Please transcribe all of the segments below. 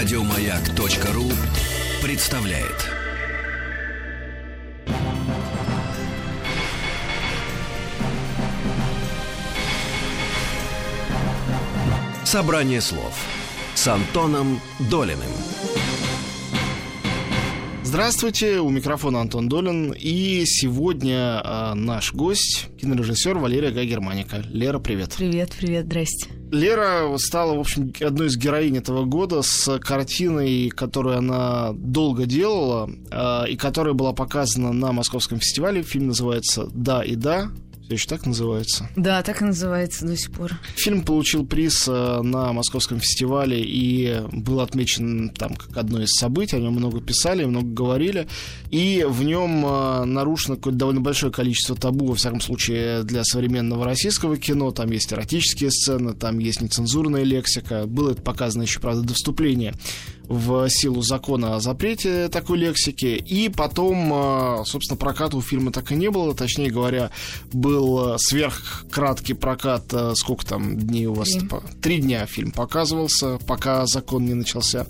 Радиомаяк.ру представляет. Собрание слов с Антоном Долиным. Здравствуйте, у микрофона Антон Долин. И сегодня э, наш гость, кинорежиссер Валерия Гагерманика. Лера, привет. Привет, привет, здрасте. Лера стала, в общем, одной из героинь этого года с картиной, которую она долго делала, э, и которая была показана на Московском фестивале. Фильм называется «Да и да», все еще так называется? Да, так и называется до сих пор. Фильм получил приз э, на Московском фестивале и был отмечен там как одно из событий. О нем много писали, много говорили. И в нем э, нарушено какое-то довольно большое количество табу, во всяком случае, для современного российского кино. Там есть эротические сцены, там есть нецензурная лексика. Было это показано еще, правда, до вступления в силу закона о запрете такой лексики. И потом, э, собственно, проката у фильма так и не было. Точнее говоря, был сверхкраткий прокат. э, Сколько там дней у вас? Три. Три дня фильм показывался, пока закон не начался.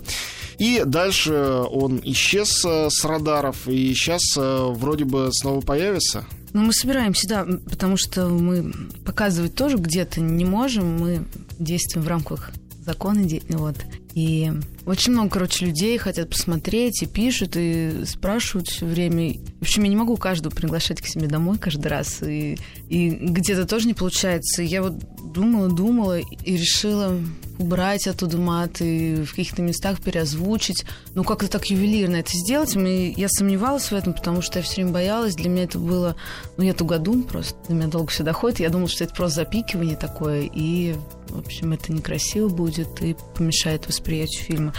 И дальше он исчез с радаров, и сейчас вроде бы снова появится. Ну, мы собираемся, да, потому что мы показывать тоже где-то не можем. Мы действуем в рамках закона. Вот. И очень много, короче, людей хотят посмотреть и пишут, и спрашивают все время. В общем, я не могу каждого приглашать к себе домой каждый раз. И, и где-то тоже не получается. Я вот думала, думала и решила убрать оттуда мат и в каких-то местах переозвучить. Ну, как-то так ювелирно это сделать. И я сомневалась в этом, потому что я все время боялась. Для меня это было... Ну, я тугодум просто. До меня долго все доходит. Я думала, что это просто запикивание такое. И, в общем, это некрасиво будет и помешает восприятию фильма.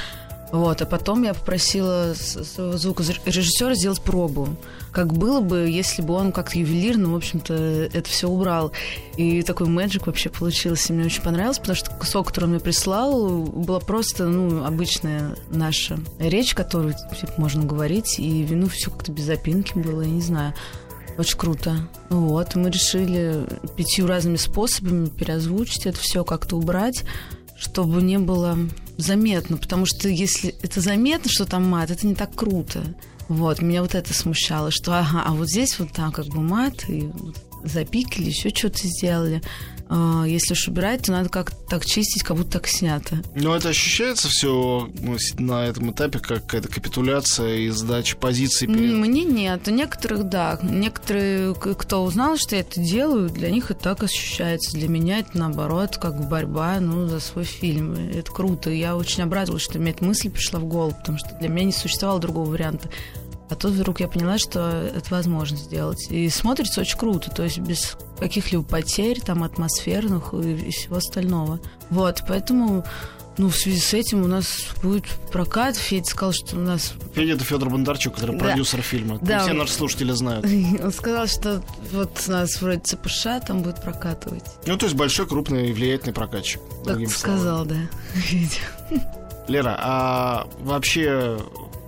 Вот, а потом я попросила своего звукорежиссера сделать пробу. Как было бы, если бы он как-то ювелирно, в общем-то, это все убрал. И такой мэджик вообще получился. Мне очень понравилось, потому что кусок, который он мне прислал, была просто, ну, обычная наша речь, которую типа, можно говорить, и ну, все как-то без запинки было, я не знаю. Очень круто. Вот, мы решили пятью разными способами переозвучить это все, как-то убрать, чтобы не было заметно, потому что если это заметно, что там мат, это не так круто. Вот, меня вот это смущало, что ага, а вот здесь вот там как бы мат, и вот запикали, еще что-то сделали. А, если уж убирать, то надо как-то так чистить, как будто так снято. Но это ощущается все на этом этапе как какая-то капитуляция и сдача позиций перед... Мне нет. У некоторых, да. Некоторые, кто узнал, что я это делаю, для них это так ощущается. Для меня это, наоборот, как борьба ну, за свой фильм. Это круто. Я очень обрадовалась, что мне эта мысль пришла в голову, потому что для меня не существовало другого варианта. А тут вдруг я поняла, что это возможно сделать. И смотрится очень круто, то есть без каких-либо потерь, там, атмосферных и, всего остального. Вот, поэтому, ну, в связи с этим у нас будет прокат. Федя сказал, что у нас Федя это Федор Бондарчук, который Да. продюсер фильма. Да. Все наши слушатели знают. Он сказал, что вот нас вроде ЦПШ там будет прокатывать. Ну, то есть большой, крупный и влиятельный прокатчик. Так сказал, да. Федя. Лера, а вообще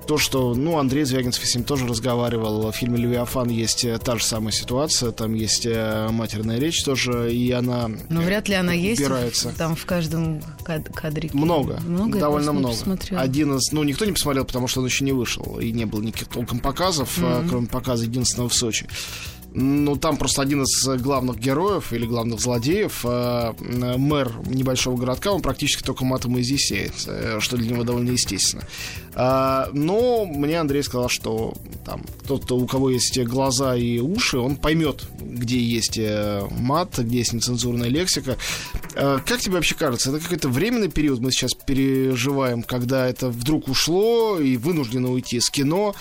то, что, ну, Андрей Звягинцев с ним тоже разговаривал, в фильме «Левиафан» есть э, та же самая ситуация, там есть э, матерная речь тоже, и она Но вряд ли она есть убирается. там в каждом кад- кадрике. Много, Много, довольно много. Один из, ну никто не посмотрел, потому что он еще не вышел и не было никаких толком показов, Мгм. кроме показа единственного в Сочи. Ну, там просто один из главных героев или главных злодеев, э, э, мэр небольшого городка, он практически только матом и изъясняет, э, что для него довольно естественно. А, но мне Андрей сказал, что там кто-то, у кого есть глаза и уши, он поймет, где есть э, мат, где есть нецензурная лексика. Э, Как тебе вообще кажется, это какой-то временный период мы сейчас переживаем, когда это вдруг ушло и вынуждено уйти с кино,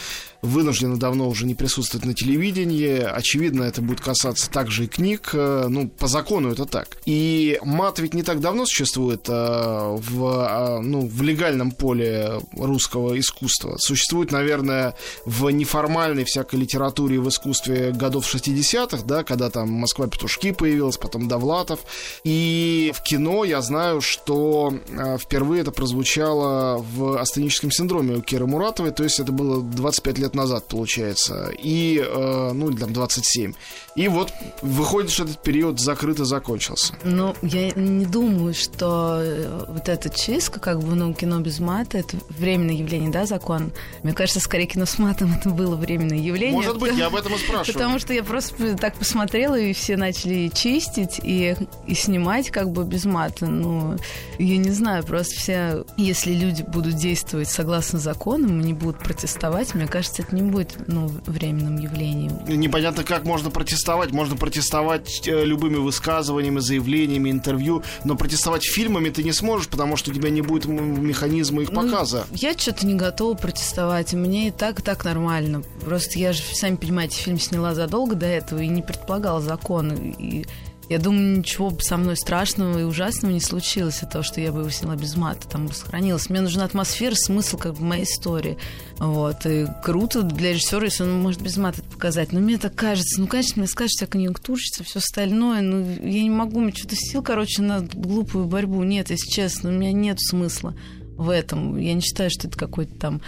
вынуждено давно уже не присутствовать на телевидении. Очевидно, это будет касаться также и книг. э, Ну, по закону это так. И мат ведь не так давно существует э, в, э, ну, в легальном поле русского искусства. Существует, наверное, в неформальной всякой литературе в искусстве годов 60-х, да, когда там Москва петушки появилась, потом Довлатов. И в кино я знаю, что впервые это прозвучало в астеническом синдроме у Киры Муратовой, то есть это было 25 лет лет назад, получается, и, э, ну, там 27. И вот выходит, что этот период закрыт и закончился. Ну, я не думаю, что э, вот эта чистка, как бы, ну, кино без мата, это временное явление, да, закон? Мне кажется, скорее кино с матом это было временное явление. Может быть, я об этом и спрашиваю. Потому что я просто так посмотрела, и все начали чистить и, и снимать как бы без мата. Ну, я не знаю, просто все, если люди будут действовать согласно законам, не будут протестовать, мне кажется, это не будет, ну, временным явлением. Непонятно, как можно протестовать. Можно протестовать э, любыми высказываниями, заявлениями, интервью, но протестовать фильмами ты не сможешь, потому что у тебя не будет механизма их ну, показа. Я что-то не готова протестовать. Мне и так, и так нормально. Просто я же, сами понимаете, фильм сняла задолго до этого и не предполагала закон. И я думаю, ничего бы со мной страшного и ужасного не случилось от того, что я бы его сняла без мата, там бы сохранилось. Мне нужна атмосфера, смысл как бы моей истории. Вот. И круто для режиссера, если он может без мата это показать. Но мне так кажется, ну, конечно, мне скажут, вся конъюнктурщица, все остальное, ну, я не могу, мне что-то сил, короче, на глупую борьбу нет, если честно, у меня нет смысла в этом. Я не считаю, что это какой-то там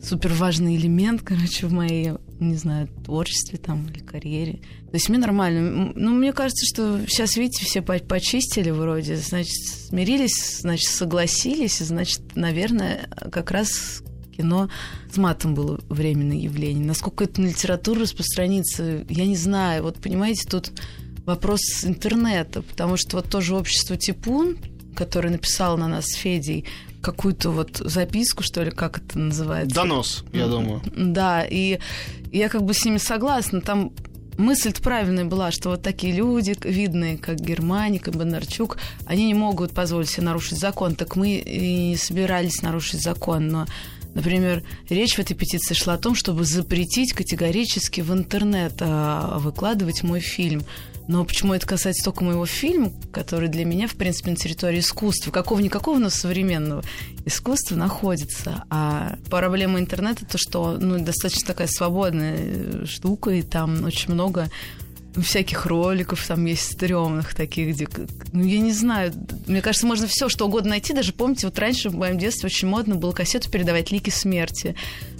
супер важный элемент, короче, в моей, не знаю, творчестве там или карьере. То есть мне нормально. Ну, мне кажется, что сейчас, видите, все почистили вроде, значит, смирились, значит, согласились, значит, наверное, как раз кино с матом было временное явление. Насколько это на литературу распространится, я не знаю. Вот, понимаете, тут вопрос интернета, потому что вот тоже общество Типун, которое написало на нас с Федей, какую-то вот записку, что ли, как это называется? Донос, я думаю. Да, и я как бы с ними согласна. Там мысль правильная была, что вот такие люди, видные, как Германик и Бондарчук, они не могут позволить себе нарушить закон. Так мы и не собирались нарушить закон, но Например, речь в этой петиции шла о том, чтобы запретить категорически в интернет а, выкладывать мой фильм. Но почему это касается только моего фильма, который для меня, в принципе, на территории искусства, какого-никакого, но современного искусства находится. А проблема интернета то, что ну, достаточно такая свободная штука, и там очень много всяких роликов там есть стрёмных таких, где, ну, я не знаю, мне кажется, можно все что угодно найти. Даже помните, вот раньше в моем детстве очень модно было кассету передавать лики смерти.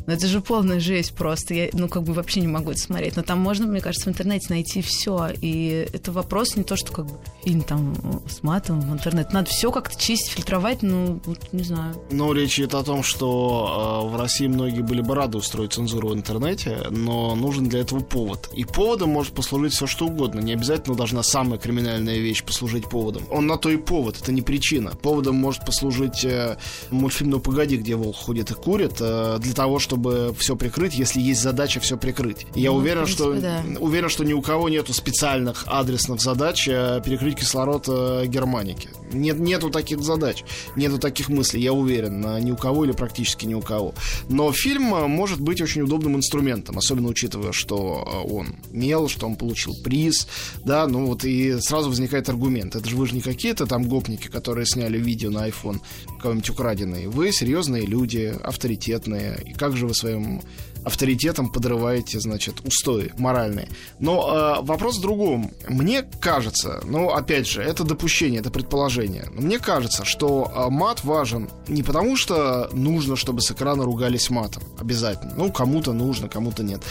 Но это же полная жесть просто. Я, ну, как бы вообще не могу это смотреть. Но там можно, мне кажется, в интернете найти все. И это вопрос не то, что как бы фильм там с матом в интернет. Надо все как-то чистить, фильтровать, ну, вот, не знаю. Но речь идет о том, что э, в России многие были бы рады устроить цензуру в интернете, но нужен для этого повод. И поводом может послужить все что угодно. Не обязательно должна самая криминальная вещь послужить поводом. Он на то и повод, это не причина. Поводом может послужить э, мультфильм «Ну погоди», где волк ходит и курит, э, для того, чтобы чтобы все прикрыть, если есть задача все прикрыть. Я ну, уверен, принципе, что да. уверен, что ни у кого нету специальных адресных задач э, перекрыть кислород э, Германики. Нет, нету таких задач, нету таких мыслей, я уверен, ни у кого или практически ни у кого. Но фильм э, может быть очень удобным инструментом, особенно учитывая, что он мел, что он получил приз, да, ну вот и сразу возникает аргумент. Это же вы же не какие-то там гопники, которые сняли видео на iPhone, кого-нибудь украденные. Вы серьезные люди, авторитетные. И как же вы своим авторитетом подрываете, значит, устои моральные. Но э, вопрос в другом. Мне кажется, ну, опять же, это допущение, это предположение. Но мне кажется, что э, мат важен не потому, что нужно, чтобы с экрана ругались матом. Обязательно. Ну, кому-то нужно, кому-то нет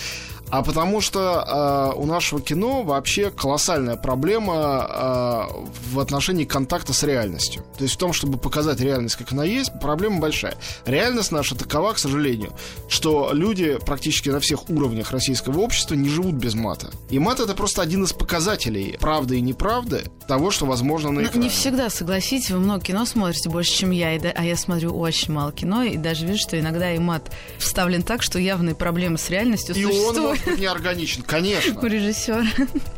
а потому что э, у нашего кино вообще колоссальная проблема э, в отношении контакта с реальностью. То есть в том, чтобы показать реальность, как она есть, проблема большая. Реальность наша такова, к сожалению, что люди практически на всех уровнях российского общества не живут без мата. И мат это просто один из показателей правды и неправды того, что возможно на экране. Ну, не всегда, согласитесь, вы много кино смотрите больше, чем я, и, а я смотрю очень мало кино, и даже вижу, что иногда и мат вставлен так, что явные проблемы с реальностью и существуют. Он может быть неорганичен, конечно. У режиссера.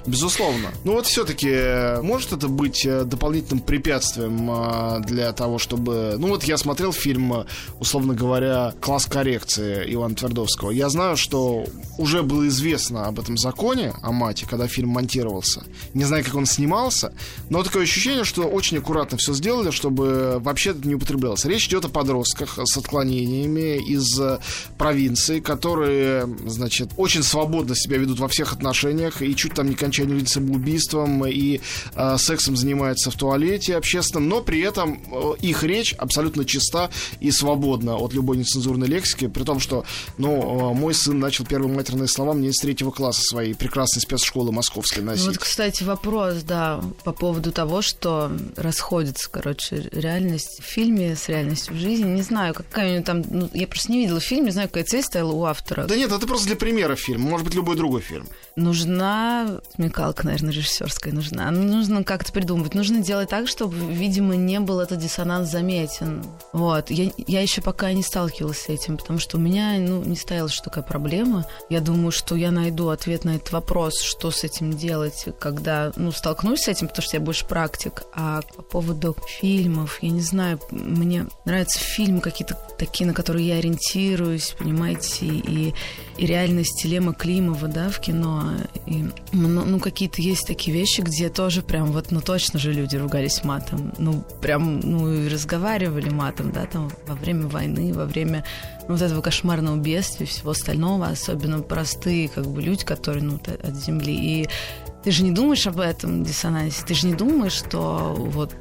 Безусловно. Ну вот все-таки э, может это быть э, дополнительным препятствием э, для того, чтобы... Ну вот я смотрел фильм, условно говоря, «Класс коррекции» Ивана Твердовского. Я знаю, что уже было известно об этом законе, о мате, когда фильм монтировался. Не знаю, как он снимался, но такое ощущение, что очень аккуратно все сделали, чтобы вообще это не употреблялось. Речь идет о подростках с отклонениями из провинции, которые, значит, очень свободно себя ведут во всех отношениях и чуть там не кончают самоубийством и э, сексом занимаются в туалете общественном, но при этом э, их речь абсолютно чиста и свободна от любой нецензурной лексики, при том, что, ну, мой сын начал первые матерные слова мне из третьего класса своей прекрасной спецшколы московской носить. Ну, вот, кстати, вопрос, да, по поводу того, что расходится, короче, реальность в фильме с реальностью в жизни. Не знаю, какая у него там... Ну, я просто не видела фильм, не знаю, какая цель стояла у автора. Да нет, это просто для примера фильм. Может быть, любой другой фильм. Нужна смекалка, наверное, режиссерская нужна. Нужно как-то придумывать. Нужно делать так, чтобы, видимо, не был этот диссонанс заметен. Вот. Я, я еще пока не сталкивалась с этим, потому что у меня ну, не стояла что такая проблема. Я думаю, что я найду ответ на этот вопрос, что с этим делать, когда ну, столкнусь с этим, потому что я больше практик. А по поводу фильмов, я не знаю, мне нравятся фильмы какие-то такие, на которые я ориентируюсь, понимаете, и, и реальность Лема Климова, да, в кино. И, ну, ну, какие-то есть такие вещи, где тоже прям вот, ну, точно же люди ругались матом. Ну, прям, ну, и разговаривали матом, да, там, во время войны, во время ну, вот этого кошмарного бедствия и всего остального, особенно простые, как бы, люди, которые, ну, от земли. И ты же не думаешь об этом диссонансе, ты же не думаешь, что вот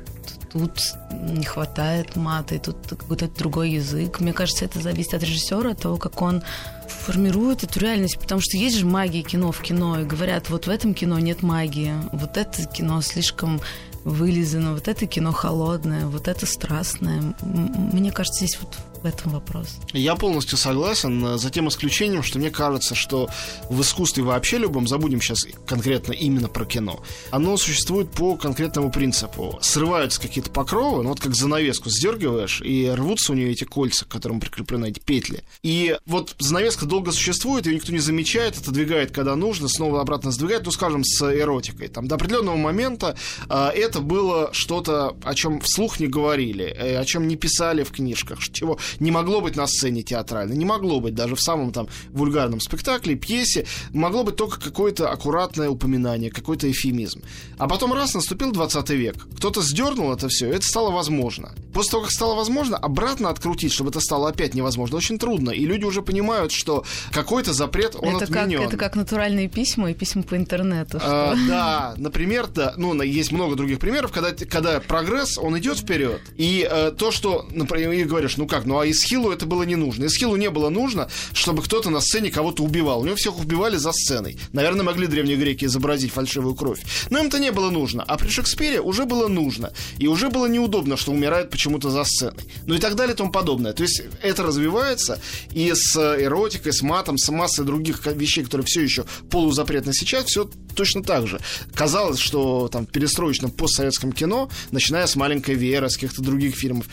тут не хватает мата, и тут какой-то другой язык. Мне кажется, это зависит от режиссера, от того, как он формирует эту реальность, потому что есть же магия кино в кино, и говорят, вот в этом кино нет магии, вот это кино слишком вылизано, вот это кино холодное, вот это страстное. Мне кажется, здесь вот в этом вопрос. Я полностью согласен, э, за тем исключением, что мне кажется, что в искусстве вообще любом, забудем сейчас конкретно именно про кино, оно существует по конкретному принципу. Срываются какие-то покровы, ну вот как занавеску сдергиваешь, и рвутся у нее эти кольца, к которым прикреплены эти петли. И вот занавеска долго существует, ее никто не замечает, отодвигает, когда нужно, снова обратно сдвигает, ну, скажем, с эротикой. Там до определенного момента э, это было что-то, о чем вслух не говорили, э, о чем не писали в книжках, чего не могло быть на сцене театральной, не могло быть даже в самом там вульгарном спектакле, пьесе, могло быть только какое-то аккуратное упоминание, какой-то эфемизм. А потом раз наступил 20 век, кто-то сдернул это все, это стало возможно. После того, как стало возможно, обратно открутить, чтобы это стало опять невозможно, очень трудно. И люди уже понимают, что какой-то запрет, он это отменен. Как, это как натуральные письма и письма по интернету. А, да, например, да, ну, есть много других примеров, когда, когда прогресс, он идет вперед. И э, то, что, например, и говоришь, ну как, ну а Исхилу это было не нужно. Исхилу не было нужно, чтобы кто-то на сцене кого-то убивал. У него всех убивали за сценой. Наверное, могли древние греки изобразить фальшивую кровь. Но им-то не было нужно. А при Шекспире уже было нужно. И уже было неудобно, что умирают почему-то за сценой. Ну и так далее и тому подобное. То есть это развивается, и с эротикой, с матом, с массой других вещей, которые все еще полузапретны сейчас, все точно так же. Казалось, что там в перестроечном постсоветском кино, начиная с маленькой Веры, с каких-то других фильмов,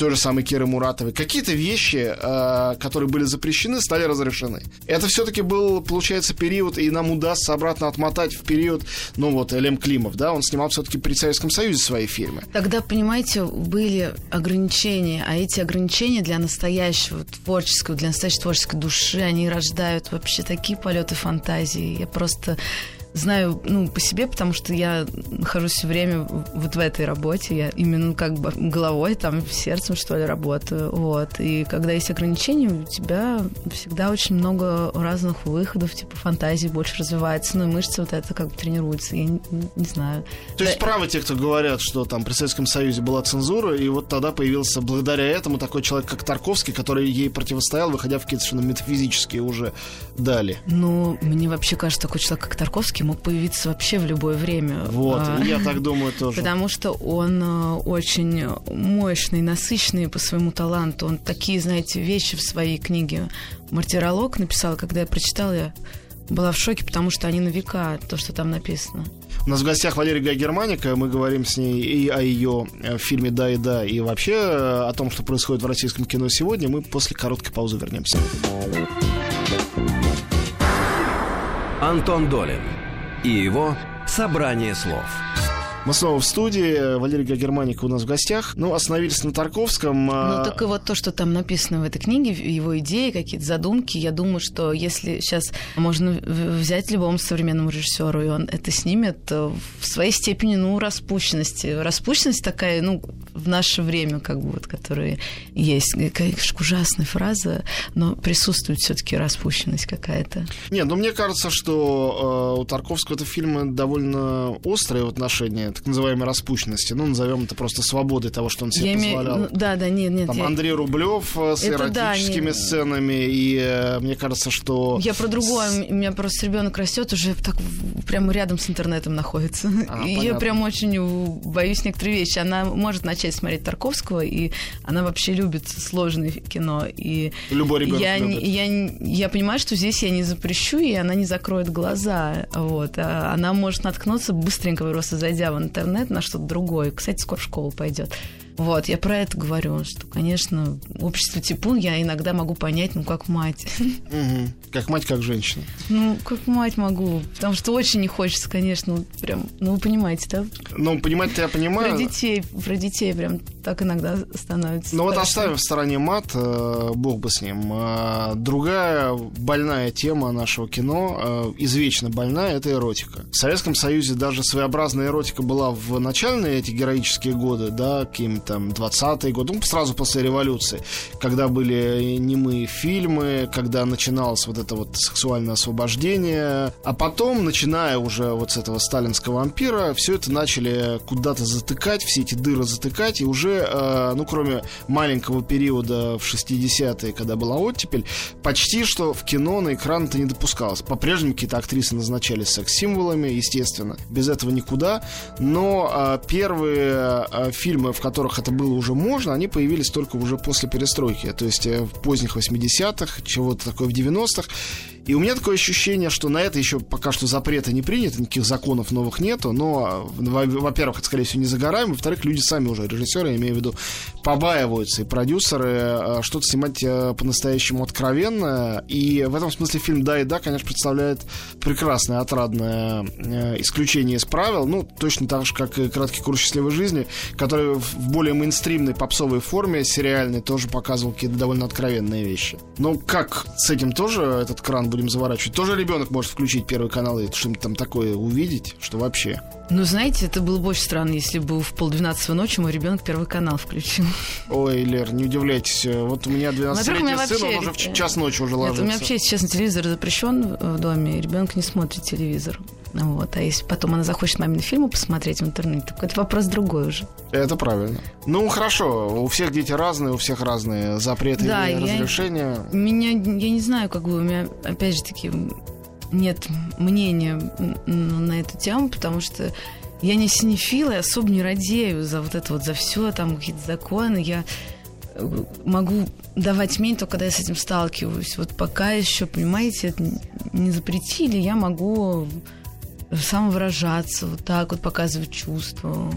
той же самой Киры Муратовой, какие-то вещи, э, которые были запрещены, стали разрешены. Это все-таки был, получается, период, и нам удастся обратно отмотать в период, ну вот, Элем Климов, да, он снимал все-таки при Советском Союзе свои фильмы. Тогда, понимаете, были ограничения, а эти ограничения для настоящего творческого, для настоящей творческой души, они рождают вообще такие полеты фантазии. Я просто знаю, ну, по себе, потому что я нахожусь все время вот в этой работе. Я именно как бы головой, там, сердцем, что ли, работаю. Вот. И когда есть ограничения, у тебя всегда очень много разных выходов, типа фантазии больше развивается, ну и мышцы вот это как бы тренируются. Я не, не знаю. То есть правы те, кто говорят, что там при Советском Союзе была цензура, и вот тогда появился благодаря этому такой человек, как Тарковский, который ей противостоял, выходя в какие-то совершенно метафизические уже дали. Ну, мне вообще кажется, такой человек, как Тарковский, Тарковский мог появиться вообще в любое время. Вот, а, я так думаю тоже. Потому что он э, очень мощный, насыщенный по своему таланту. Он такие, знаете, вещи в своей книге «Мартиролог» написал. Когда я прочитала, я была в шоке, потому что они на века, то, что там написано. У нас в гостях Валерия Гай Мы говорим с ней и о ее э, фильме «Да и да», и вообще э, о том, что происходит в российском кино сегодня. Мы после короткой паузы вернемся. Антон Долин и его «Собрание слов». Мы снова в студии. Валерий Германика у нас в гостях. Ну, остановились на Тарковском. А ну, так и вот то, что там написано в этой книге, его идеи, какие-то задумки, я думаю, что если сейчас можно взять любому современному режиссеру, и он это снимет в своей степени, ну, распущенности. Распущенность такая, ну, в наше время, как бы вот, которые есть. Конечно, ужасная фраза, но присутствует все-таки распущенность какая-то. Нет, ну мне кажется, что э, у Тарковского это фильмы довольно острые в отношении так называемой распущенности. Ну, назовем это просто свободой того, что он себе Я позволял. ну, да, да, нет, нет. Там я- Андрей Рублев э, с Это да, эротическими не- сценами, и э, мне кажется, что... Я про другое. У меня просто ребенок растет уже так прямо рядом с интернетом находится. А, и я прям очень боюсь некоторые вещи. Она может начать смотреть Тарковского, и она вообще любит сложное кино. И Любой ребенок я, любит. я, не- я понимаю, что здесь я не запрещу, и она не закроет глаза. Вот. А она может наткнуться быстренько, просто зайдя в интернет, на что-то другое. Кстати, скоро в школу пойдет. Вот, я про это говорю, что, конечно, общество типун я иногда могу понять, ну, как мать. Мгм. Как мать, как женщина. Ну, как мать могу, потому что очень не хочется, конечно, прям, ну, вы понимаете, да? Ну, понимать-то я Про понимаю. детей, про детей прям так иногда становится. Ну вот оставим в стороне мат, э, бог бы с ним. А, Другая больная тема нашего кино, э, извечно больная, это эротика. В Советском Союзе даже своеобразная эротика была в начальные эти героические годы, да, какие-нибудь там 20-е годы, ну, сразу после революции, когда были немые фильмы, когда начиналось вот это вот сексуальное освобождение, а потом, начиная уже вот с этого сталинского ампира, все это начали куда-то затыкать, все эти дыры затыкать, и уже, э, ну, кроме маленького периода в 60-е, когда была оттепель, почти что в кино на экран это не допускалось. По-прежнему какие-то актрисы назначались секс-символами, естественно, без этого никуда, но э, первые э, фильмы, в которых это было уже можно, они появились только уже после перестройки, то есть в поздних 80-х, чего-то такое в 90-х, и у меня такое ощущение, что на это еще пока что запрета не принято, никаких законов новых нету, но, во- во-первых, это, скорее всего, не загораем, во-вторых, люди сами уже, режиссеры, я имею в виду, побаиваются, и продюсеры э, что-то снимать э, по-настоящему откровенно, и в этом смысле фильм «Да и да», конечно, представляет прекрасное, отрадное э, исключение из правил, ну, точно так же, как и «Краткий курс счастливой жизни», который в более мейнстримной попсовой форме, сериальной, тоже показывал какие-то довольно откровенные вещи. Ну, как с этим тоже этот кран будем заворачивать? Тоже ребенок может включить первый канал и что-нибудь там такое увидеть, что вообще. Ну, знаете, это было бы очень странно, если бы в полдвенадцатого ночи мой ребенок первый канал включил. Ой, Лер, не удивляйтесь. Вот у меня Во-первых, у 12-летний меня сын, он вообще, уже в час ночи уже Нет, ложится. у меня вообще, если честно, телевизор запрещен в доме, ребенок не смотрит телевизор. Вот. А если потом она захочет мамины фильмы посмотреть в интернете, так это вопрос другой уже. Это правильно. Ну, хорошо, у всех дети разные, у всех разные запреты Да, и я- разрешения. Меня, я не знаю, как бы у меня, опять же таки, нет мнения на эту тему, потому что я не синефил и особо не радею за вот это вот, за все, там какие-то законы. Я э, могу давать мнение только когда я с этим сталкиваюсь. Вот пока еще, понимаете, это не запретили, я могу самовыражаться, вот так вот показывать чувства.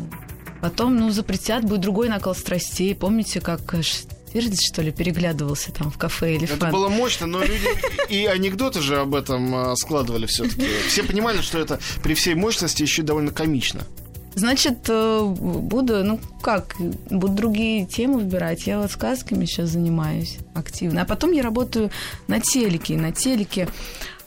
Потом, ну, запретят, будет другой накал страстей. Помните, как э, Штирлиц, что ли, переглядывался там в кафе или Это было мощно, но люди и анекдоты же об этом а, складывали все-таки. Все понимали, что это при всей мощности еще довольно комично. Значит, э, буду, ну как, буду другие темы выбирать. Я вот сказками сейчас занимаюсь активно. А потом я работаю на телеке. На телеке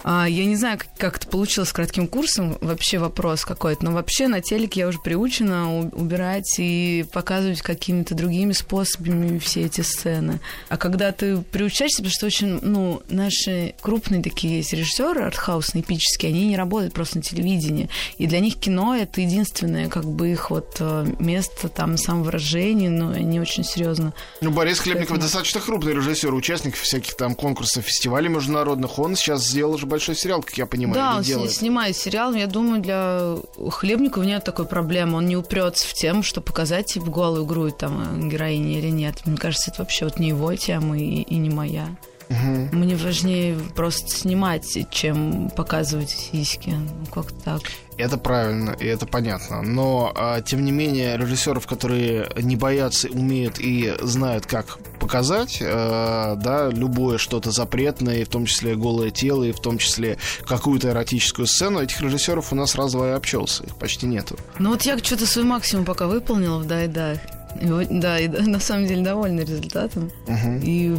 а, я не знаю, как, как это получилось с кратким курсом, вообще вопрос какой-то, но вообще на телеке я уже приучена убирать и показывать какими-то другими способами все эти сцены. А когда ты приучаешься, потому что очень, ну, наши крупные такие есть режиссеры, артхаусные, эпические, они не работают просто на телевидении. И для них кино — это единственное, как бы, их вот э, место там самовыражения, но они очень серьезно Ну, Борис Хлебников Поэтому- достаточно крупный режиссер, участник всяких там конкурсов, фестивалей международных. Он сейчас сделал уже большой сериал, как я понимаю, Да, он делает. снимает сериал. Я думаю, для Хлебникова нет такой проблемы. Он не упрется в тему, что показать типа, голую грудь там э, героине или нет. Мне кажется, это вообще вот не его тема и, и не моя. Мгм. Мне важнее просто снимать, чем показывать сиськи. Ну, как так. Это правильно, и это понятно. Но, а, тем не менее, режиссеров, которые не боятся, умеют и знают, как показать, э, да, любое что-то запретное, в том числе голое тело, и в том числе какую-то эротическую сцену, этих режиссеров у нас разово и обчелся, их почти нету. Ну вот я что-то свой максимум пока выполнила в «Да и да». И на самом деле довольна результатом. Мгм. И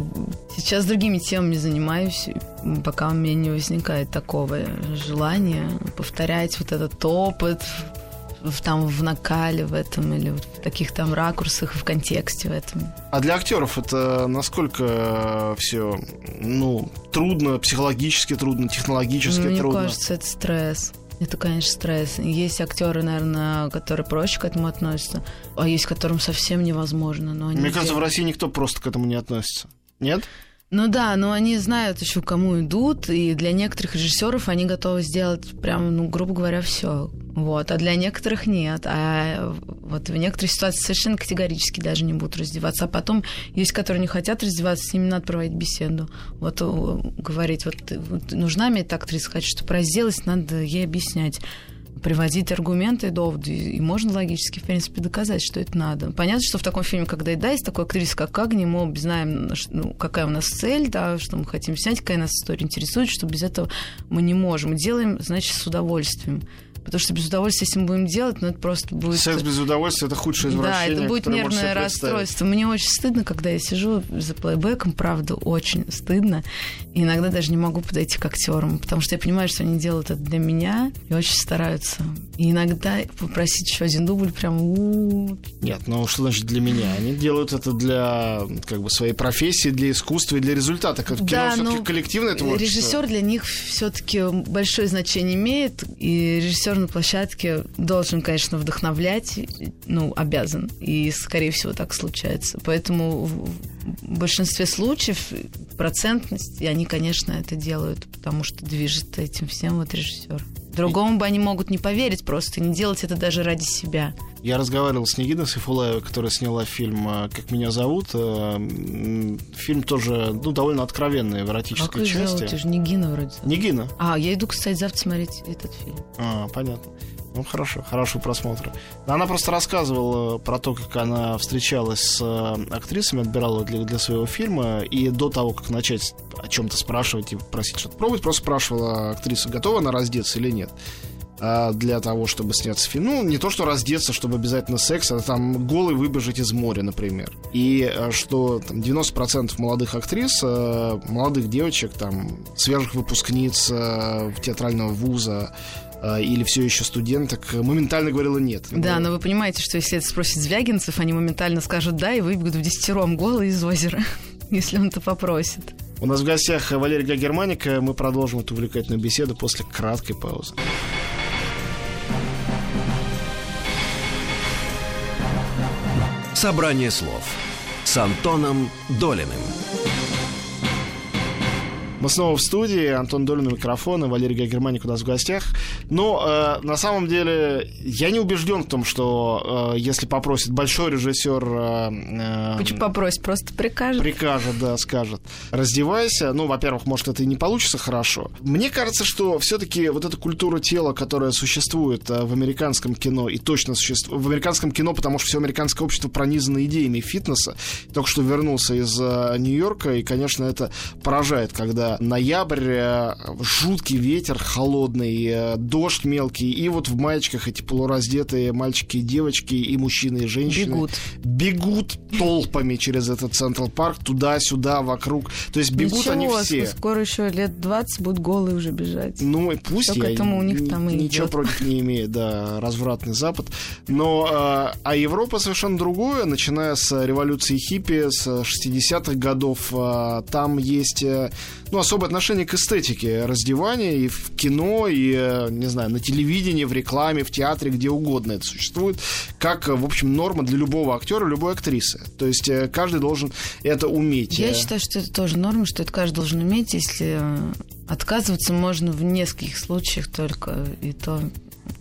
сейчас другими темами занимаюсь, пока у меня не возникает такого желания повторять вот этот опыт в, там в накале в этом или вот в таких там ракурсах, в контексте в этом. А для актеров это насколько все, ну, трудно, психологически трудно, технологически Мне трудно? Мне кажется, это стресс. Это, конечно, стресс. Есть актеры, наверное, которые проще к этому относятся, а есть, которым совсем невозможно. Но они Мне кажется, делают. в России никто просто к этому не относится. Нет? Ну да, но они знают еще, кому идут, и для некоторых режиссеров они готовы сделать прям, ну, грубо говоря, все. Вот, а для некоторых нет. А вот в некоторых ситуациях совершенно категорически даже не будут раздеваться. А потом есть, которые не хотят раздеваться, с ними надо проводить беседу. Вот говорить, вот, вот нужна мне эта актриса, хочу, чтобы надо ей объяснять приводить аргументы и доводы, и можно логически, в принципе, доказать, что это надо. Понятно, что в таком фильме, когда и да, есть такой актриса, как Агни, мы знаем, ну, какая у нас цель, да, что мы хотим снять, какая нас история интересует, что без этого мы не можем. Делаем, значит, с удовольствием. Потому что без удовольствия, если мы будем делать, ну это просто будет... Секс без удовольствия это худшее извращение. Да, это будет нервное расстройство. Мне очень стыдно, когда я сижу за плейбеком, правда, очень стыдно. И иногда даже не могу подойти к актерам, потому что я понимаю, что они делают это для меня и очень стараются. И иногда попросить еще один дубль прям Нет, ну что значит для меня? Они делают это для как бы своей профессии, для искусства и для результата. Как да, все-таки коллективное творчество. Режиссер для них все-таки большое значение имеет, и режиссер на площадке должен, конечно, вдохновлять, ну, обязан. И, скорее всего, так случается. Поэтому в большинстве случаев процентность, и они, конечно, это делают, потому что движет этим всем вот режиссер. Другому бы они могут не поверить просто, не делать это даже ради себя. Я разговаривал с Нигиной Сайфулаевой, которая сняла фильм «Как меня зовут». Фильм тоже, ну, довольно откровенный в эротической как части. Зовут? Ты же Нигина вроде. Нигина? А, я иду, кстати, завтра смотреть этот фильм. А, понятно. Ну, хорошо, хорошего просмотра. Она просто рассказывала про то, как она встречалась с актрисами, отбирала для, для своего фильма, и до того, как начать о чем-то спрашивать и просить что-то пробовать, просто спрашивала актрису, готова она раздеться или нет для того, чтобы сняться фильм. Ну, не то, что раздеться, чтобы обязательно секс, а там голый выбежать из моря, например. И что там, 90% молодых актрис, молодых девочек, там, свежих выпускниц театрального вуза, или все еще студенток, моментально говорила нет. Да, но вы понимаете, что если это спросит Звягинцев, они моментально скажут да и выбегут в десятером голые из озера, если он это попросит. У нас в гостях Валерия Германика. Мы продолжим эту увлекательную беседу после краткой паузы. Собрание слов с Антоном Долиным. Мы снова в студии, Антон Долин у микрофона, Валерий Германик у нас в гостях. Но э, на самом деле я не убежден в том, что э, если попросит большой режиссер... Э, Почему попросит? Просто прикажет. Прикажет, да, скажет. Раздевайся. Ну, во-первых, может, это и не получится хорошо. Мне кажется, что все-таки вот эта культура тела, которая существует в американском кино, и точно существует в американском кино, потому что все американское общество пронизано идеями фитнеса. Только что вернулся из Нью-Йорка, и, конечно, это поражает, когда ноябрь, жуткий ветер холодный, дождь мелкий, и вот в маечках эти полураздетые мальчики и девочки, и мужчины, и женщины бегут, бегут толпами через этот Централ Парк, туда-сюда, вокруг. То есть бегут Ничего, они все. скоро еще лет 20 будут голые уже бежать. Ну, и пусть Что я этому у них там и ничего идет. против не имею, да, развратный Запад. Но, э, а Европа совершенно другое, начиная с революции хиппи, с 60-х годов, э, там есть, э, ну, особое отношение к эстетике раздевания и в кино, и, э, не знаю, на телевидении, в рекламе, в театре, где угодно это существует, как, э, в общем, норма для любого актера, любой актрисы. То есть э, каждый должен это уметь. Я считаю, что это тоже норма, что это каждый должен уметь, если отказываться можно в нескольких случаях только, и то,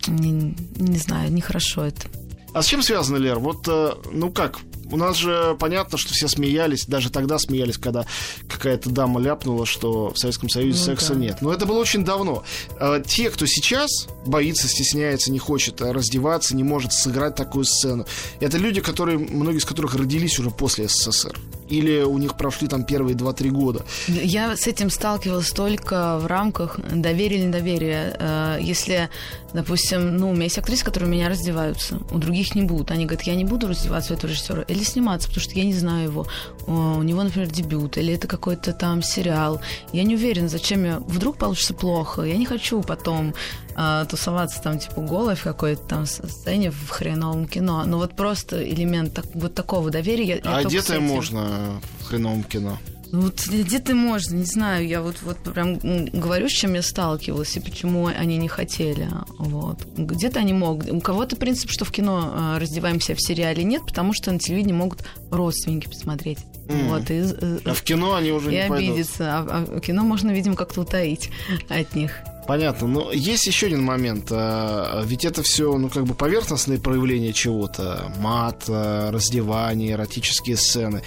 не, не знаю, нехорошо это. А с чем связано, Лер? Вот, ну как, у нас же понятно, что все смеялись, даже тогда смеялись, когда какая-то дама ляпнула, что в Советском Союзе Ну секса да. нет. Но это было очень давно. Э, Те, кто сейчас боится, стесняется, не хочет э, раздеваться, не может сыграть такую сцену, это люди, которые, многие из которых родились уже после СССР. Или у них прошли там первые 2-3 года. Я с этим сталкивалась только в рамках доверия или недоверия. Э, Если, допустим, ну, у меня есть актрисы, которые меня раздеваются, у других не будут. Они говорят, я не буду раздеваться у этого режиссера. Или сниматься, потому что я не знаю его. У него, например, дебют, или это какой-то там сериал. Я не уверена, зачем я... Вдруг получится плохо. Я не хочу потом э, тусоваться там, типа, голой в какой-то там сцене в хреновом кино. Но вот просто элемент так, вот такого доверия... А где-то можно в хреновом кино? Ну, вот где-то можно, не знаю, я вот, вот прям говорю, с чем я сталкивалась и почему они не хотели. Вот. Где-то они могут. У кого-то принцип, что в кино а, раздеваемся в сериале нет, потому что на телевидении могут родственники посмотреть. Mm. Вот, и, э, а в кино они уже и не обидеться. А, а кино можно, видимо, как-то утаить от них. Понятно. Но есть еще один момент. А, ведь это все, ну, как бы поверхностные проявления чего-то. Мат, раздевание, эротические сцены.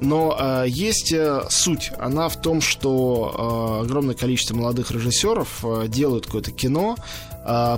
Но э, есть э, суть. Она в том, что э, огромное количество молодых режиссеров э, делают какое-то кино,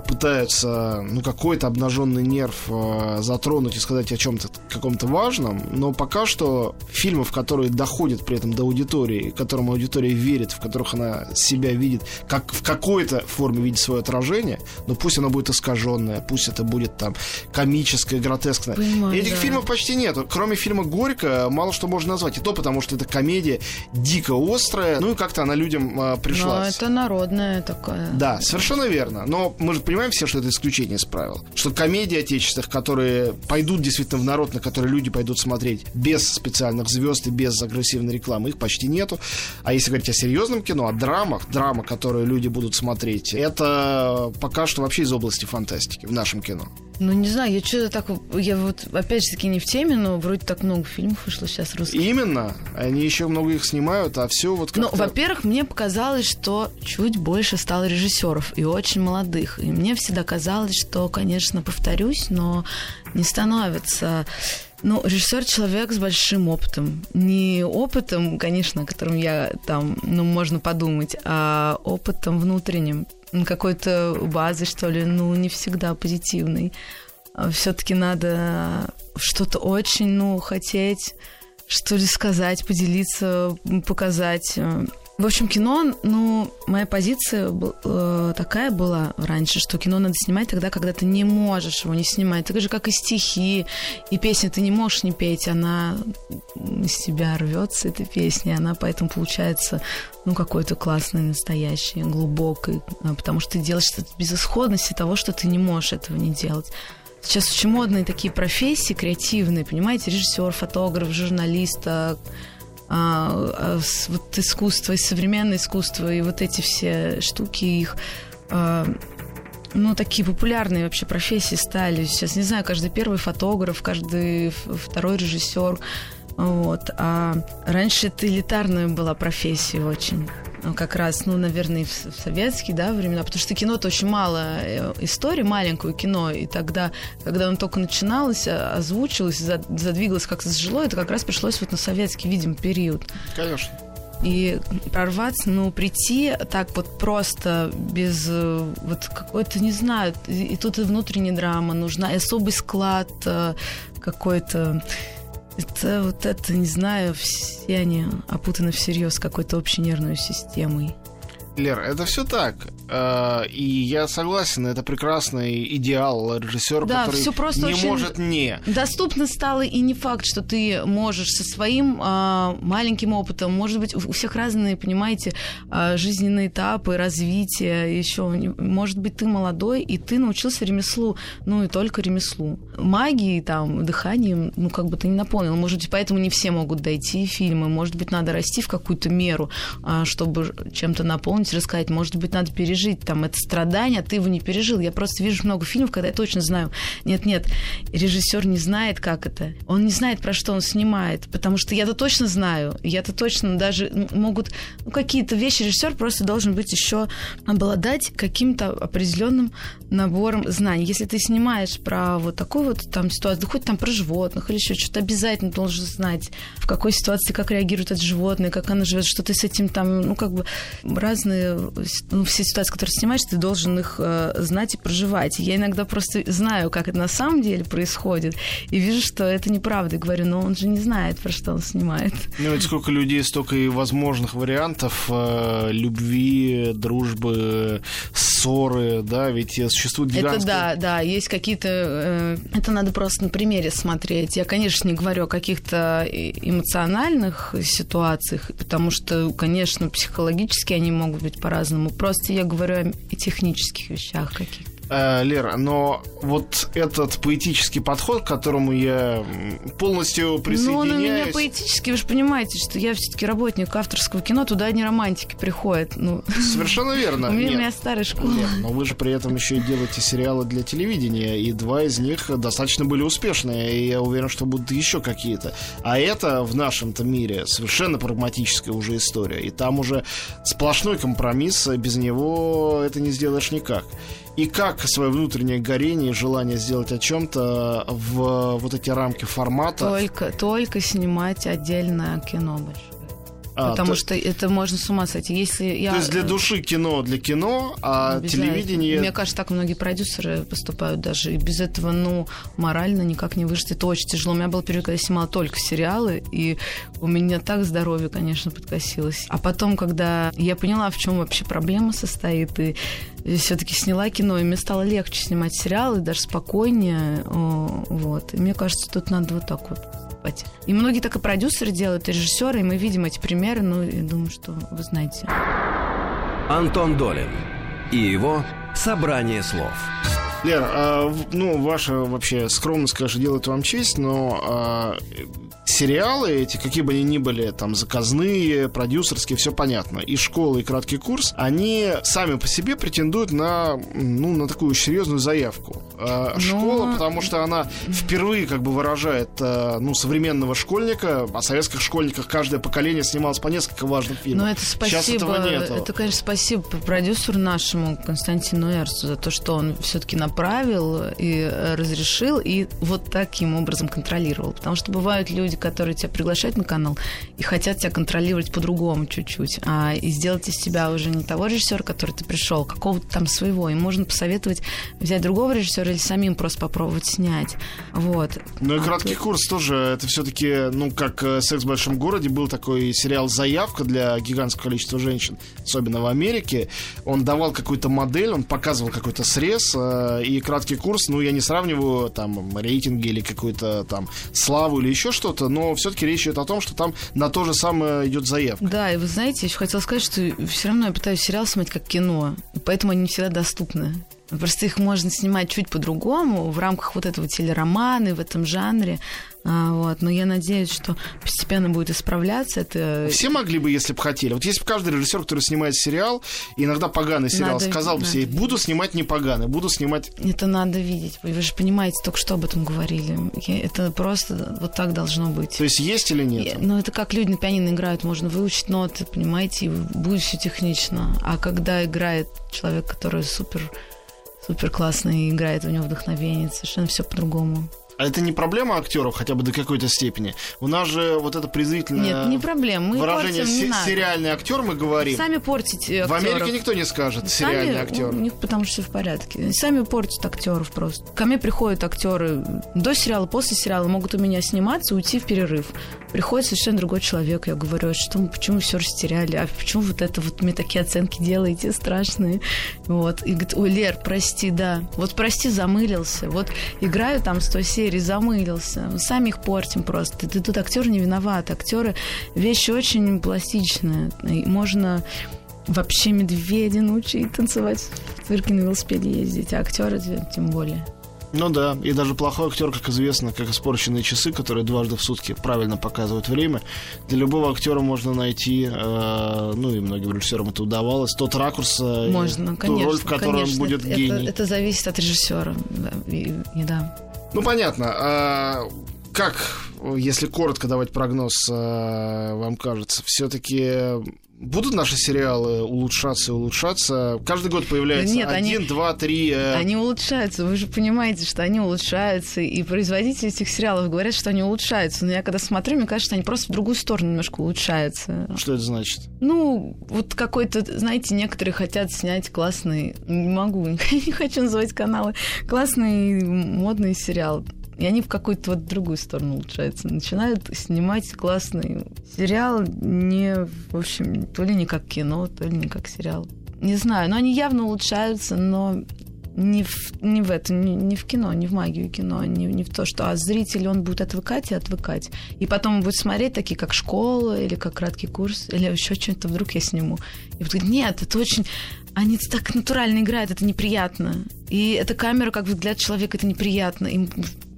пытаются ну, какой-то обнаженный нерв э, затронуть и сказать о чем-то каком-то важном, но пока что фильмов, которые доходят при этом до аудитории, которым аудитория верит, в которых она себя видит, как в какой-то форме видит свое отражение, но пусть оно будет искаженное, пусть это будет там комическое, гротескное. Понимаю, Этих да. фильмов почти нет. Кроме фильма «Горько» мало что можно назвать. И то потому, что это комедия дико острая, ну и как-то она людям э, пришлась. Но это народная такая. Да, совершенно верно. Но мы же понимаем все, что это исключение из правил. Что комедии отечественных, которые пойдут действительно в народ, на которые люди пойдут смотреть без специальных звезд и без агрессивной рекламы, их почти нету. А если говорить о серьезном кино, о драмах, драма, которую люди будут смотреть, это пока что вообще из области фантастики в нашем кино. Ну, не знаю, я что-то так... Я вот, опять же таки, не в теме, но вроде так много фильмов вышло сейчас русских. Именно. Они еще много их снимают, а все вот Ну, как-то... во-первых, мне показалось, что чуть больше стало режиссеров и очень молодых. И мне всегда казалось, что, конечно, повторюсь, но не становится... Ну, режиссер человек с большим опытом. Не опытом, конечно, о котором я там, ну, можно подумать, а опытом внутренним. Какой-то базы, что ли, ну, не всегда позитивный. Все-таки надо что-то очень, ну, хотеть, что ли, сказать, поделиться, показать. В общем, кино, ну, моя позиция э, такая была раньше, что кино надо снимать тогда, когда ты не можешь его не снимать. Так же, как и стихи, и песни ты не можешь не петь, она из тебя рвется, эта песня, она поэтому получается, ну, какой-то классный, настоящий, глубокий, потому что ты делаешь это без исходности того, что ты не можешь этого не делать. Сейчас очень модные такие профессии креативные, понимаете, режиссер, фотограф, журналист, а, вот искусство, и современное искусство, и вот эти все штуки их а, ну, такие популярные вообще профессии стали. Сейчас, не знаю, каждый первый фотограф, каждый второй режиссер. Вот. А раньше это элитарная была профессия очень. Как раз, ну, наверное, в советские, да, времена, потому что кино-то очень мало э, истории, маленькое кино, и тогда, когда он только начиналось, озвучилось, задвигалось, как-то зажило, это как раз пришлось вот на советский, видим, период. Конечно. И прорваться, ну, прийти так вот просто, без э, вот какой-то, не знаю, и тут и внутренняя драма нужна, и особый склад э, какой-то это вот это, не знаю, все они опутаны всерьез какой-то общей нервной системой. Лер, это все так. Э, и я согласен, это прекрасный идеал режиссера, да, который все просто не может не. Доступно стало и не факт, что ты можешь со своим а, маленьким опытом, может быть, у всех разные, понимаете, а, жизненные этапы, развития, еще, может быть, ты молодой, и ты научился ремеслу, ну и только ремеслу. Магией, там, дыханием, ну, как бы ты не наполнил. Может быть, поэтому не все могут дойти фильмы, может быть, надо расти в какую-то меру, а, чтобы чем-то наполнить, рассказать, может быть, надо пережить пережить там это страдание, а ты его не пережил. Я просто вижу много фильмов, когда я точно знаю, нет-нет, режиссер не знает, как это. Он не знает, про что он снимает, потому что я-то точно знаю, я-то точно даже могут, ну, какие-то вещи режиссер просто должен быть еще обладать каким-то определенным набором знаний. Если ты снимаешь про вот такую вот там ситуацию, хоть там про животных или еще что-то обязательно должен знать, в какой ситуации как реагирует это животное, как оно живет, что ты с этим там, ну, как бы разные, ну, все ситуации, которые снимаешь, ты должен их э, знать и проживать. Я иногда просто знаю, как это на самом деле происходит, и вижу, что это неправда. И говорю, но он же не знает, про что он снимает. Ну, ведь сколько людей, столько и возможных вариантов э, любви, дружбы, ссоры, да, ведь существует гигантские... Это да, да, есть какие-то... Э, это надо просто на примере смотреть. Я, конечно, не говорю о каких-то эмоциональных ситуациях, потому что, конечно, психологически они могут быть по-разному. Просто я говорю о технических вещах каких-то. Э, Лера, но вот этот поэтический подход, к которому я полностью присоединяюсь... Ну, он у меня поэтический, вы же понимаете, что я все-таки работник авторского кино, туда одни романтики приходят. Ну, Совершенно верно. У меня старая школа. но вы же при этом еще и делаете сериалы для телевидения, и два из них достаточно были успешные, и я уверен, что будут еще какие-то. А это в нашем-то мире совершенно прагматическая уже история, и там уже сплошной компромисс, без него это не сделаешь никак и как свое внутреннее горение и желание сделать о чем-то в вот эти рамки формата. Только, только снимать отдельное кино больше. А, Потому то... что это можно с ума сойти. Если я... То есть для души кино для кино, а телевидение... Мне кажется, так многие продюсеры поступают даже. И без этого, ну, морально никак не выжить. Это очень тяжело. У меня был период, когда я снимала только сериалы, и у меня так здоровье, конечно, подкосилось. А потом, когда я поняла, в чем вообще проблема состоит, и все-таки сняла кино, и мне стало легче снимать сериалы, даже спокойнее. Вот. И мне кажется, тут надо вот так вот поступать. И многие так и продюсеры делают, и режиссеры, и мы видим эти примеры, ну, и думаю, что вы знаете. Антон Долин и его «Собрание слов». Лер, а, ну, ваша вообще скромность, конечно, делает вам честь, но а, сериалы эти, какие бы они ни были, там, заказные, продюсерские, все понятно, и школа, и краткий курс, они сами по себе претендуют на, ну, на такую серьезную заявку. А, Но... Школа, потому что она впервые как бы выражает, а, ну, современного школьника, о советских школьниках каждое поколение снималось по несколько важных фильмов. Ну, это спасибо, Сейчас этого нету. это, конечно, спасибо продюсеру нашему Константину Эрсу за то, что он все-таки направил и разрешил, и вот таким образом контролировал. Потому что бывают люди, которые тебя приглашают на канал и хотят тебя контролировать по-другому чуть-чуть, а и сделать из тебя уже не того режиссера, который ты пришел, какого-то там своего. И можно посоветовать взять другого режиссера или самим просто попробовать снять. Вот. Ну и а краткий тут... курс тоже, это все-таки, ну, как э, «Секс в большом городе» был такой сериал «Заявка» для гигантского количества женщин, особенно в Америке. Он давал какую-то модель, он показывал какой-то срез, э, и краткий курс, ну, я не сравниваю там рейтинги или какую-то там славу или еще что-то, но все-таки речь идет о том, что там на то же самое идет заявка. Да, и вы знаете, я еще хотела сказать, что все равно я пытаюсь сериал смотреть как кино, поэтому они не всегда доступны. Просто их можно снимать чуть по-другому в рамках вот этого телеромана, в этом жанре. А, вот. Но я надеюсь, что постепенно будет исправляться. Это... Все могли бы, если бы хотели. Вот если бы каждый режиссер, который снимает сериал, иногда поганый сериал, надо, сказал бы себе, буду снимать не поганый, буду снимать... Это надо видеть. Вы же понимаете, только что об этом говорили. Это просто вот так должно быть. То есть есть или нет? Ну, это как люди на пианино играют. Можно выучить ноты, понимаете, и будет все технично. А когда играет человек, который супер супер классный, играет, у него вдохновение, совершенно все по-другому. А это не проблема актеров хотя бы до какой-то степени? У нас же вот это презрительное Нет, не проблема. Мы выражение портим, не сериальный актер мы говорим. Сами портите актеров. В Америке никто не скажет Сами, сериальный актер. У них потому что все в порядке. Сами портят актеров просто. Ко мне приходят актеры до сериала, после сериала, могут у меня сниматься, уйти в перерыв. Приходит совершенно другой человек. Я говорю, «А что, почему все растеряли? А почему вот это вот мне такие оценки делаете страшные? Вот. И говорит, ой, Лер, прости, да. Вот прости, замылился. Вот играю там 100 серий, замылился. Мы сами их портим просто. Ты тут актер не виноват. Актеры вещи очень пластичные. И можно вообще медведя научить танцевать, в цирке на велосипеде ездить, а актеры тем более. Ну да, и даже плохой актер, как известно, как испорченные часы, которые дважды в сутки правильно показывают время. Для любого актера можно найти, э, ну и многим режиссерам это удавалось, тот ракурс, э, можно, ту конечно, роль, в которой конечно, он будет это, гений. Это, это зависит от режиссера, да, и, и да. Ну понятно. А как, если коротко давать прогноз, э, вам кажется, все-таки Будут наши сериалы улучшаться и улучшаться? Каждый год появляется Нет, один, они, два, три. Э... Они улучшаются. Вы же понимаете, что они улучшаются. И производители этих сериалов говорят, что они улучшаются. Но я когда смотрю, мне кажется, что они просто в другую сторону немножко улучшаются. Что это значит? Ну, вот какой-то, знаете, некоторые хотят снять классный... Не могу, не хочу называть каналы. Классный модный сериал и они в какую-то вот другую сторону улучшаются. Начинают снимать классный сериал, не, в общем, то ли не как кино, то ли не как сериал. не знаю, но они явно улучшаются, но не в, не в это, не, не в кино, не в магию кино, не, не в то, что а зритель, он будет отвыкать и отвыкать. И потом будет смотреть такие, как школа, или как краткий курс, или еще что-то вдруг я сниму. И будет говорить, нет, это очень... Они так натурально играют, это неприятно. И эта камера, как взгляд человека, это неприятно. Им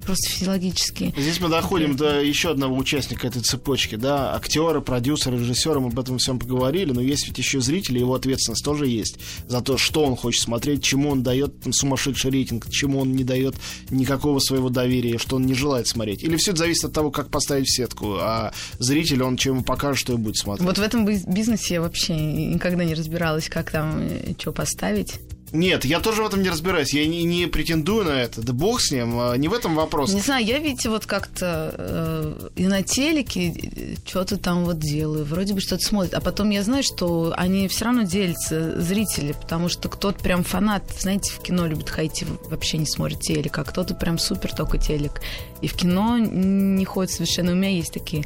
просто физиологически. Здесь мы доходим до еще одного участника этой цепочки, да, актеры, продюсеры, режиссеры, мы об этом всем поговорили, но есть ведь еще зрители, его ответственность тоже есть за то, что он хочет смотреть, чему он дает там, сумасшедший рейтинг, чему он не дает никакого своего доверия, что он не желает смотреть. Или все это зависит от того, как поставить в сетку, а зритель, он чем ему покажет, что и будет смотреть. Вот в этом бизнесе я вообще никогда не разбиралась, как там, э, что поставить. Нет, я тоже в этом не разбираюсь. Я не, не претендую на это. Да бог с ним. А, не в этом вопрос. Не знаю, я, видите, вот как-то э, и на телеке что-то там вот делаю. Вроде бы что-то смотрят. А потом я знаю, что они все равно делятся, зрители, потому что кто-то прям фанат, знаете, в кино любит ходить вообще не смотрит телек, а кто-то прям супер только телек. И в кино не ходит совершенно. У меня есть такие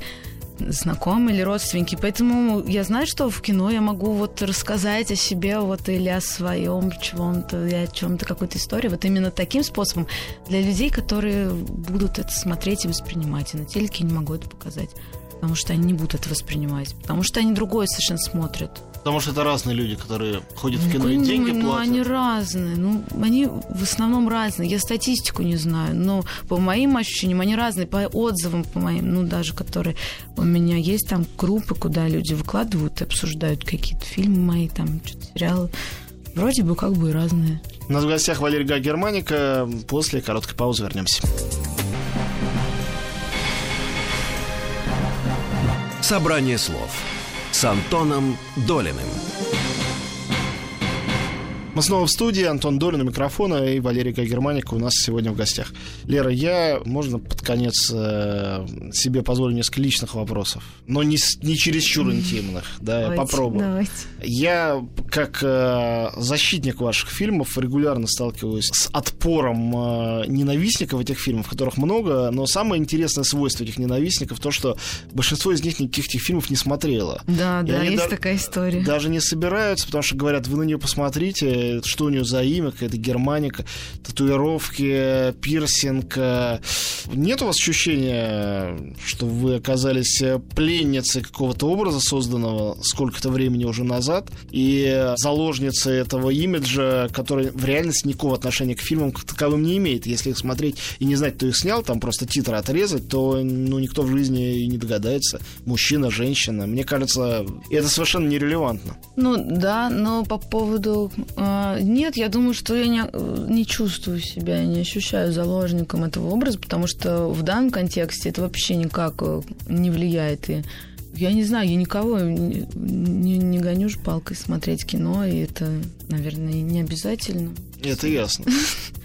знакомые или родственники. Поэтому я знаю, что в кино я могу вот рассказать о себе вот или о своем чем-то, или о чем-то, какой-то истории. Вот именно таким способом для людей, которые будут это смотреть и воспринимать. И на телеке не могу это показать. Потому что они не будут это воспринимать. Потому что они другое совершенно смотрят. Потому что это разные люди, которые ходят в кино ну, и деньги ну, платят. они разные. Ну, они в основном разные. Я статистику не знаю, но по моим ощущениям они разные. По отзывам, по моим, ну, даже которые у меня есть там группы, куда люди выкладывают и обсуждают какие-то фильмы мои, там, что-то сериалы. Вроде бы как бы и разные. У нас в гостях Валерий Германика. После короткой паузы вернемся. Собрание слов с Антоном Долиным. Мы снова в студии. Антон Долин у микрофона и Валерий Германика у нас сегодня в гостях. Лера, я, можно под конец э, себе позволю несколько личных вопросов, но не, не чересчур интимных. Да, давайте, я попробую. Давайте. Я, как э, защитник ваших фильмов, регулярно сталкиваюсь с отпором э, ненавистников этих фильмов, которых много, но самое интересное свойство этих ненавистников то, что большинство из них никаких этих фильмов не смотрело. Да, и да, есть да- такая история. Даже не собираются, потому что говорят, вы на нее посмотрите, что у нее за имя, какая-то германика, татуировки, пирсинг. Нет у вас ощущения, что вы оказались пленницей какого-то образа, созданного сколько-то времени уже назад, и заложницей этого имиджа, который в реальности никакого отношения к фильмам как таковым не имеет. Если их смотреть и не знать, кто их снял, там просто титры отрезать, то ну, никто в жизни и не догадается. Мужчина, женщина. Мне кажется, это совершенно нерелевантно. Ну да, но по поводу э, а, нет, я думаю, что я не, не чувствую себя, не ощущаю заложником этого образа, потому что в данном контексте это вообще никак э, не влияет. И я не знаю, я никого не, не, не гоню ж палкой смотреть кино, и это, наверное, не обязательно. Это ясно.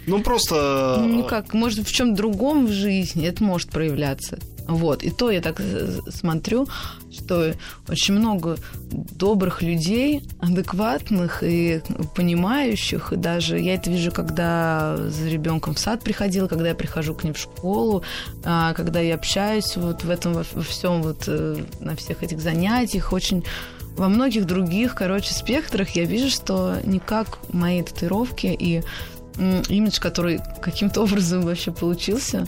Ну, просто... Ну, как, может, в чем другом в жизни это может проявляться. Вот. И то я так смотрю, что очень много добрых людей, адекватных и понимающих. И даже я это вижу, когда за ребенком в сад приходила, когда я прихожу к ним в школу, а, когда я общаюсь вот в этом, во всем, вот э, на всех этих занятиях. Очень во многих других, короче, спектрах я вижу, что никак мои татуировки и имидж, который каким-то образом вообще получился,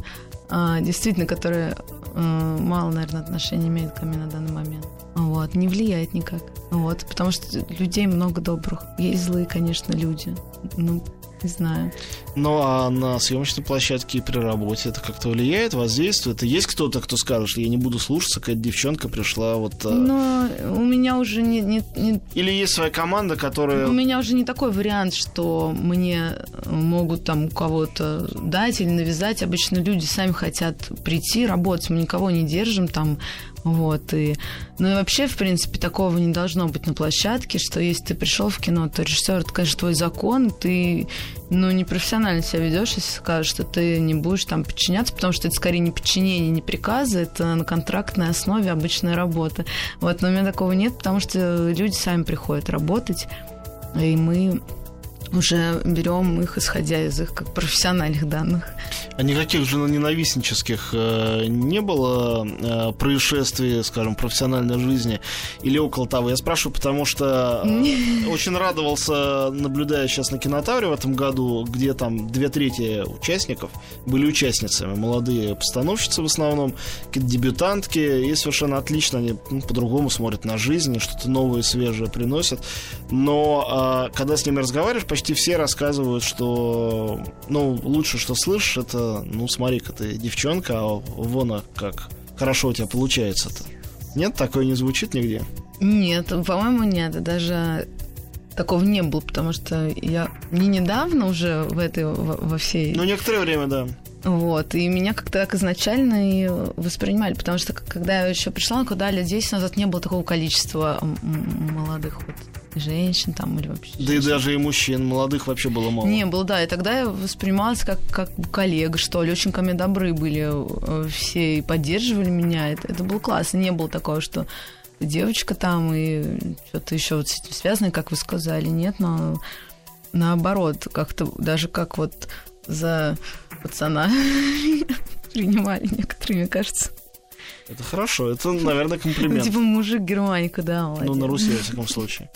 а, действительно, который Э, мало, наверное, отношения имеет ко мне на данный момент. Вот, не влияет никак. Вот, потому что людей много добрых. Есть злые, конечно, люди. Ну, не знаю. Ну, а на съемочной площадке и при работе это как-то влияет, воздействует? И есть кто-то, кто скажет, что я не буду слушаться, какая-то девчонка пришла вот... А Но у меня уже не, не, не... Или есть своя команда, которая... У меня уже не такой вариант, что мне могут там у кого-то дать или навязать. Обычно люди сами хотят прийти, работать. Мы никого не держим там вот, и... Ну и вообще, в принципе, такого не должно быть на площадке, что если ты пришел в кино, то режиссер, это, конечно, твой закон, ты, ну, непрофессионально себя ведешь, если скажешь, что ты не будешь там подчиняться, потому что это скорее не подчинение, не приказы, это на контрактной основе обычная работа. Вот, но у меня такого нет, потому что люди сами приходят работать, и мы уже берем их, исходя из их как профессиональных данных. А никаких же ненавистнических э, не было э, происшествий, скажем, профессиональной жизни или около того? Я спрашиваю, потому что э, очень радовался, наблюдая сейчас на кинотавре в этом году, где там две трети участников были участницами, молодые постановщицы в основном, какие-то дебютантки, и совершенно отлично они ну, по-другому смотрят на жизнь, что-то новое, свежее приносят. Но э, когда с ними разговариваешь, почти все рассказывают, что, ну, лучше, что слышишь, это, ну, смотри-ка, ты девчонка, а вон как хорошо у тебя получается-то. Нет, такое не звучит нигде? Нет, по-моему, нет. Даже такого не было, потому что я не недавно уже в этой, во, во всей... Ну, некоторое время, да. Вот, и меня как-то так изначально и воспринимали, потому что когда я еще пришла, куда лет 10 назад не было такого количества молодых вот женщин там или вообще. Да женщин. и даже и мужчин, молодых вообще было мало. Не, было, да. И тогда я воспринималась как, как коллега, что ли. Очень ко мне добры были э, все и поддерживали меня. Это, это было классно. Не было такого, что девочка там и что-то еще вот с этим связано, как вы сказали. Нет, но наоборот, как-то даже как вот за пацана принимали некоторые, мне кажется. Это хорошо, это, наверное, комплимент. Типа мужик Германика, да, молодец. Ну, на Руси, во всяком случае.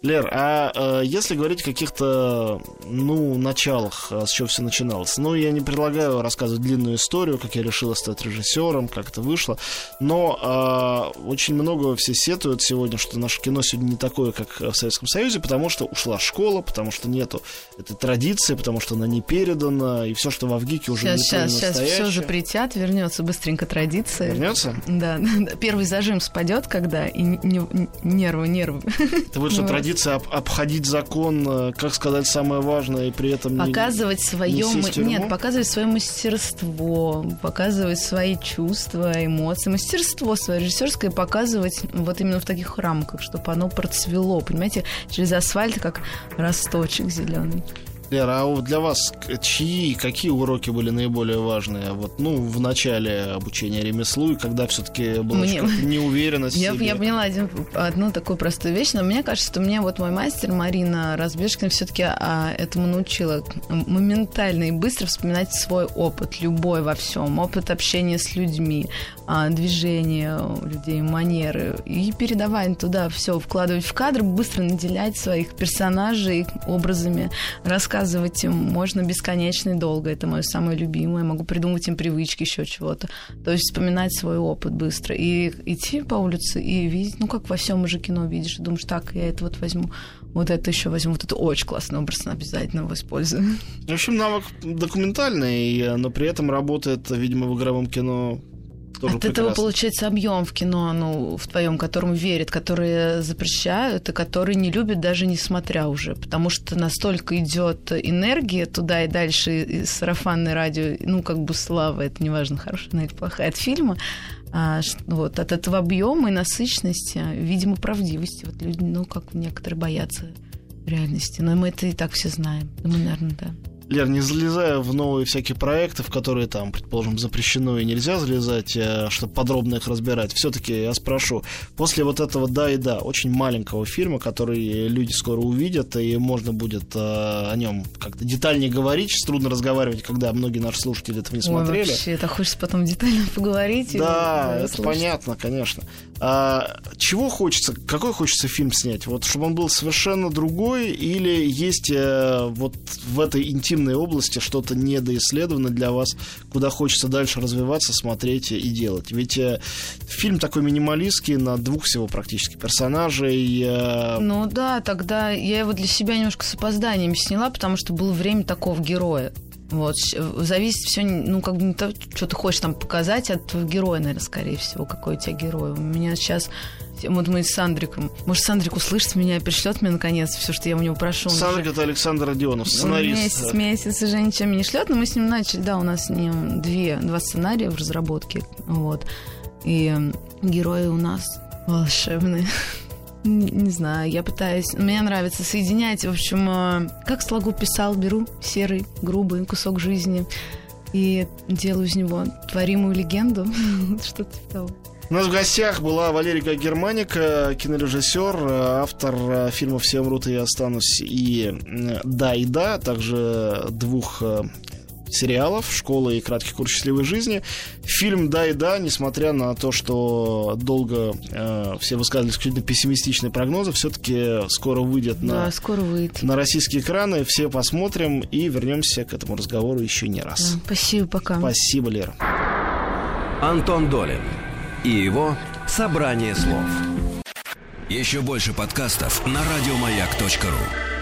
Лер, а э, если говорить о каких-то, ну, началах, а с чего все начиналось? Ну, я не предлагаю рассказывать длинную историю, как я решила стать режиссером, как это вышло, но э, очень много все сетуют сегодня, что наше кино сегодня не такое, как в Советском Союзе, потому что ушла школа, потому что нету этой традиции, потому что она не передана, и все, что в Авгике уже сейчас, не сейчас, сейчас все запретят, вернется быстренько традиция. Вернется? Да, первый зажим спадет, когда, и нервы, нервы. Это вот что традиция традиция об, обходить закон, э, как сказать, самое важное, и при этом показывать не, свое не нет, показывать свое мастерство, показывать свои чувства, эмоции, мастерство свое режиссерское показывать вот именно в таких рамках, чтобы оно процвело, понимаете, через асфальт как росточек зеленый. Лера, а вот для вас чьи, какие уроки были наиболее важные? Вот, ну, в начале обучения ремеслу, и когда все-таки была мне... неуверенность я, я поняла один, одну такую простую вещь, но мне кажется, что мне вот мой мастер Марина Разбежкина все-таки а, этому научила моментально и быстро вспоминать свой опыт, любой во всем, опыт общения с людьми, а, движения людей, манеры, и передавать туда все, вкладывать в кадр, быстро наделять своих персонажей образами, рассказывать рассказывать им можно бесконечно и долго. Это мое самое любимое. Могу придумывать им привычки, еще чего-то. То есть вспоминать свой опыт быстро. И идти по улице и видеть, ну, как во всем уже кино видишь, думаешь, так, я это вот возьму, вот это еще возьму, вот это очень классный образ, обязательно его использую. В общем, навык документальный, но при этом работает, видимо, в игровом кино тоже От прекрасно. этого получается объем в кино, ну, в твоем, которому верят, которые запрещают и которые не любят даже несмотря уже, потому что настолько идет энергия туда и дальше, и сарафанное радио, ну, как бы слава, это неважно, хорошая или плохая, от фильма, а, вот, от этого объема и насыщенности, видимо, правдивости. Вот люди, ну, как некоторые боятся реальности, но мы это и так все знаем. Думаю, наверное, да. Лер, не залезая в новые всякие проекты, в которые там, предположим, запрещено и нельзя залезать, э, чтобы подробно их разбирать, все-таки я спрошу, после вот этого «да» и «да», очень маленького фильма, который люди скоро увидят, и можно будет э, о нем как-то детальнее говорить, сейчас трудно разговаривать, когда многие наши слушатели этого не смотрели. Ой, вообще, это хочется потом детально поговорить. Да, это слушать. понятно, конечно. А, чего хочется, какой хочется фильм снять? Вот чтобы он был совершенно другой, или есть э, вот в этой интимной интимной области что-то недоисследовано для вас, куда хочется дальше развиваться, смотреть и делать. Ведь э, фильм такой минималистский на двух всего практически персонажей. Э... Ну да, тогда я его для себя немножко с опозданием сняла, потому что было время такого героя. Вот, зависит все, ну, как бы что ты хочешь там показать от героя, наверное, скорее всего, какой у тебя герой. У меня сейчас вот мы с Сандриком. Может, Сандрик услышит меня и пришлет мне наконец все, что я у него прошу. Сандрик уже... это Александр Родионов, сценарист. Месяц, месяц уже ничем не шлет, но мы с ним начали, да, у нас с ним две, два сценария в разработке. Вот. И герои у нас волшебные. Не, не знаю, я пытаюсь. Мне нравится соединять. В общем, э, как слогу писал, беру серый, грубый кусок жизни и делаю из него творимую легенду. Что-то типа того. У нас в гостях была Валерика Германика, кинорежиссер, автор фильмов «Все умрут, и я останусь» и «Да и да», также двух сериалов «Школа» и «Краткий курс счастливой жизни». Фильм «Да и да», несмотря на то, что долго э, все высказывали исключительно пессимистичные прогнозы, все-таки скоро выйдет на, да, скоро выйдет. на российские экраны. Все посмотрим и вернемся к этому разговору еще не раз. Да, спасибо, пока. Спасибо, Лера. Антон Долин и его «Собрание слов». Еще больше подкастов на радиомаяк.ру